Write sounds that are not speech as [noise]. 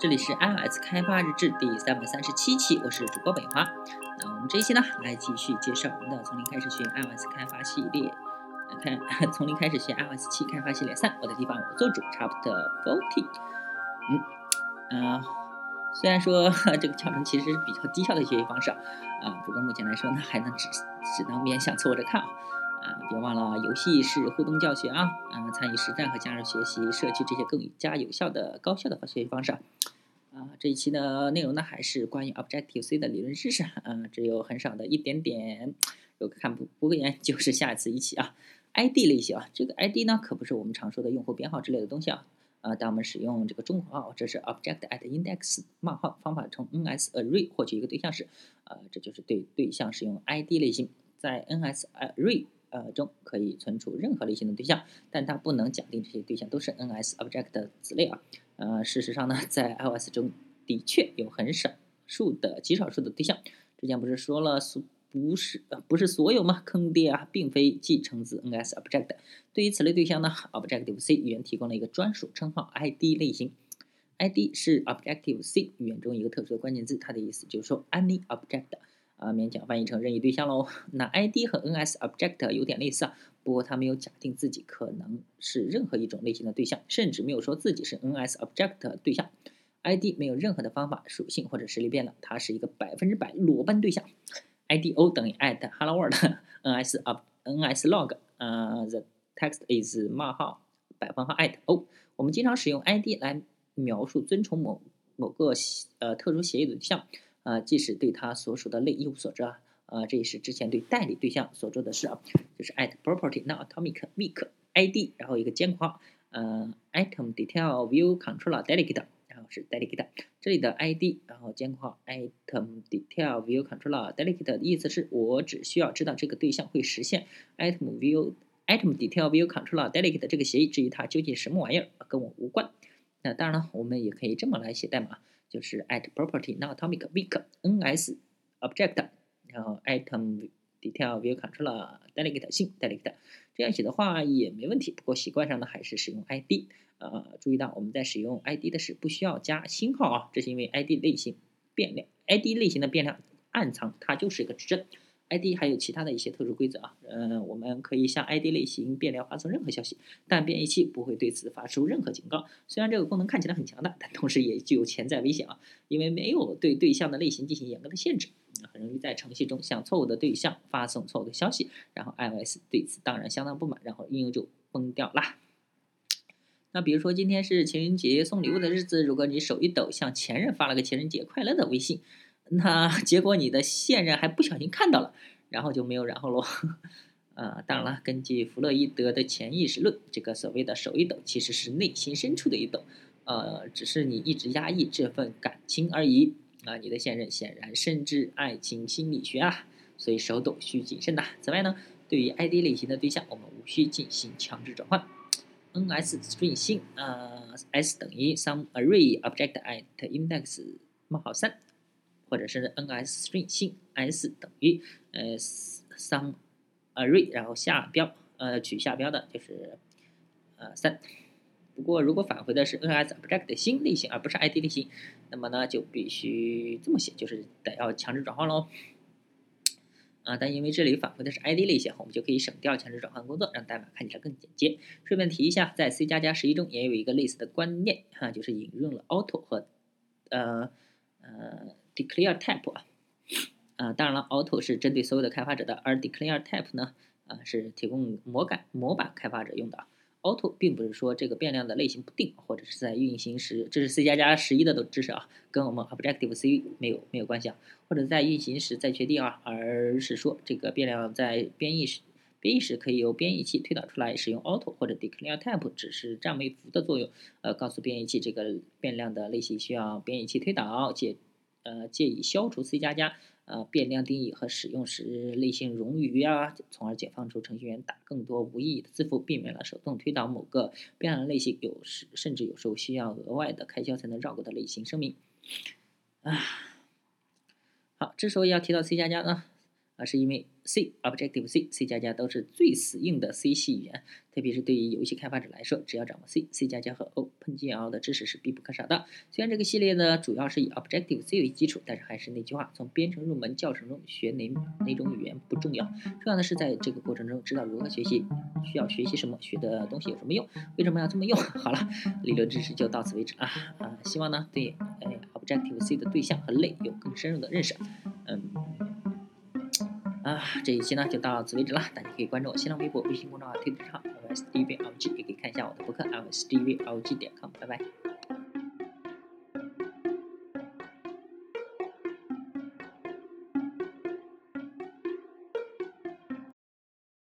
这里是 iOS 开发日志第三百三十七期，我是主播北华。那我们这一期呢，来继续介绍我们的从零开始学 iOS 开发系列。来看 [laughs] 从零开始学 iOS 七开发系列三，我的地方我做主，Chapter Forty。嗯，呃，虽然说 [laughs] 这个教程其实是比较低效的学习方式啊，啊，不过目前来说呢，还能只只能勉强凑合着看啊。啊，别忘了，游戏是互动教学啊，嗯，参与实战和加入学习社区这些更加有效的、高效的学习方式啊。啊，这一期的内容呢，还是关于 Objective C 的理论知识，嗯，只有很少的一点点，如果看不不会厌，就是下一次一起啊。ID 类型啊，这个 ID 呢，可不是我们常说的用户编号之类的东西啊。呃，当我们使用这个中括号，这是 Object at Index 冒号方法从 NS Array 获取一个对象时，呃，这就是对对象使用 ID 类型，在 NS Array。呃，中可以存储任何类型的对象，但它不能假定这些对象都是 NS Object 的子类啊。呃，事实上呢，在 iOS 中的确有很少数的极少数的对象。之前不是说了，所不是不是所有吗？坑爹啊，并非继承自 NS Object。对于此类对象呢，Objective C 语言提供了一个专属称号 ID 类型。ID 是 Objective C 语言中一个特殊的关键字，它的意思就是说 any object。啊，勉强翻译成任意对象喽。那 ID 和 NS Object 有点类似啊，不过它没有假定自己可能是任何一种类型的对象，甚至没有说自己是 NS Object 对象。ID 没有任何的方法、属性或者实例变量，它是一个百分之百裸奔对象。IDO 等于 at hello world，NS [laughs] of NS log，呃，the text is 冒号百分号 at o。我们经常使用 ID 来描述遵从某某个呃特殊协议的对象。啊，即使对它所属的类一无所知啊，呃，这也是之前对代理对象所做的事啊，就是 at property not atomic weak id，然后一个尖括号，呃，item detail view controller delegate，然后是 delegate，这里的 id，然后尖括号 item detail view controller delegate 的意思是我只需要知道这个对象会实现 item view item detail view controller delegate 这个协议，至于它究竟什么玩意儿，跟我无关。那当然了，我们也可以这么来写代码。就是 at property not atomic weak ns object，然后 item detail view controller delegate 性 delegate，这样写的话也没问题。不过习惯上呢，还是使用 id。呃，注意到我们在使用 id 的时不需要加星号啊，这是因为 id 类型变量，id 类型的变量暗藏它就是一个指针。ID 还有其他的一些特殊规则啊，嗯，我们可以向 ID 类型变量发送任何消息，但变异器不会对此发出任何警告。虽然这个功能看起来很强大，但同时也具有潜在危险啊，因为没有对对象的类型进行严格的限制，很容易在程序中向错误的对象发送错误的消息，然后 iOS 对此当然相当不满，然后应用就崩掉啦。那比如说今天是情人节送礼物的日子，如果你手一抖向前任发了个情人节快乐的微信。那 [laughs] 结果你的现任还不小心看到了，然后就没有然后喽。[laughs] 呃，当然了，根据弗洛伊德的潜意识论，这个所谓的手一抖其实是内心深处的一抖，呃，只是你一直压抑这份感情而已。啊，你的现任显然深知爱情心理学啊，所以手抖需谨慎呐。此外呢，对于 ID 类型的对象，我们无需进行强制转换。NS string 星呃 s 等于 some array object at index 冒号三。或者是 NSString 性 s 等于呃 some array，然后下标呃取下标的就是呃三。不过如果返回的是 NSObject 新类型而不是 ID 类型，那么呢就必须这么写，就是得要强制转换喽。啊，但因为这里返回的是 ID 类型，我们就可以省掉强制转换工作，让代码看起来更简洁。顺便提一下，在 C 加加十一中也有一个类似的观念哈，就是引用了 auto 和呃。Declare type 啊，啊，当然了，auto 是针对所有的开发者的，而 declare type 呢，啊，是提供模感模板开发者用的。auto 并不是说这个变量的类型不定，或者是在运行时，这是 C 加加十一的都知识啊，跟我们 Objective C 没有没有关系啊，或者在运行时再确定啊，而是说这个变量在编译时。编译时可以由编译器推导出来，使用 auto 或者 declare type 只是占位符的作用，呃，告诉编译器这个变量的类型需要编译器推导，解。呃，借以消除 C 加加呃变量定义和使用时类型冗余啊，从而解放出程序员打更多无意义的字符，避免了手动推导某个变量类型，有时甚至有时候需要额外的开销才能绕过的类型声明。啊，好，之所以要提到 C 加加呢，啊，是因为 C、Objective C、C 加加都是最死硬的 C 系语言，特别是对于游戏开发者来说，只要掌握 C、C 加加和 O OpenGL 的知识是必不可少的。虽然这个系列呢主要是以 Objective C 为基础，但是还是那句话，从编程入门教程中学哪哪种语言不重要，重要的是在这个过程中知道如何学习，需要学习什么，学的东西有什么用，为什么要这么用。[laughs] 好了，理论知识就到此为止啊啊！希望呢对哎 Objective C 的对象和类有更深入的认识。嗯。啊，这一期呢就到此为止了。大家可以关注我新浪微博、微信公众号、推特上 S D V L G，也可以看一下我的博客 lsdvlg 点 com。拜拜。